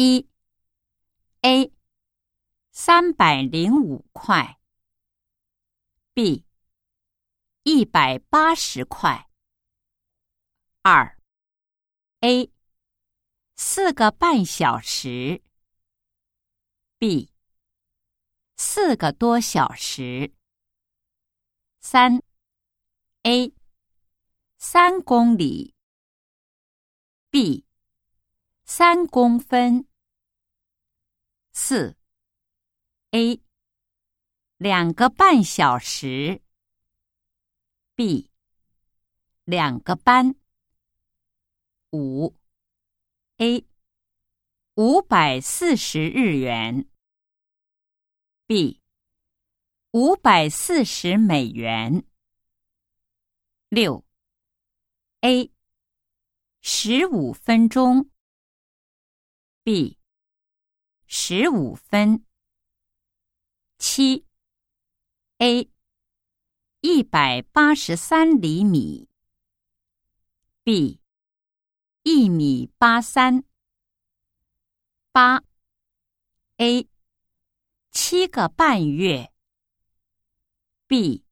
一 A 三百零五块，B 一百八十块。二 A 四个半小时，B 四个多小时。三 A 三公里，B 三公分。四。A 两个半小时，B 两个班。五。A 五百四十日元，B 五百四十美元。六。A 十五分钟，B 十五分。七。A 一百八十三厘米，B。一米八三。八。A 七个半月，B。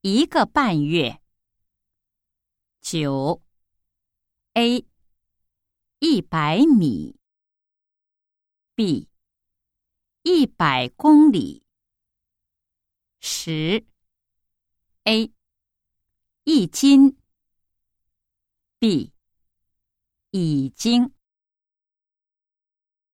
一个半月。九。A 一百米。，B 一百公里。十 A 一斤，B 已经。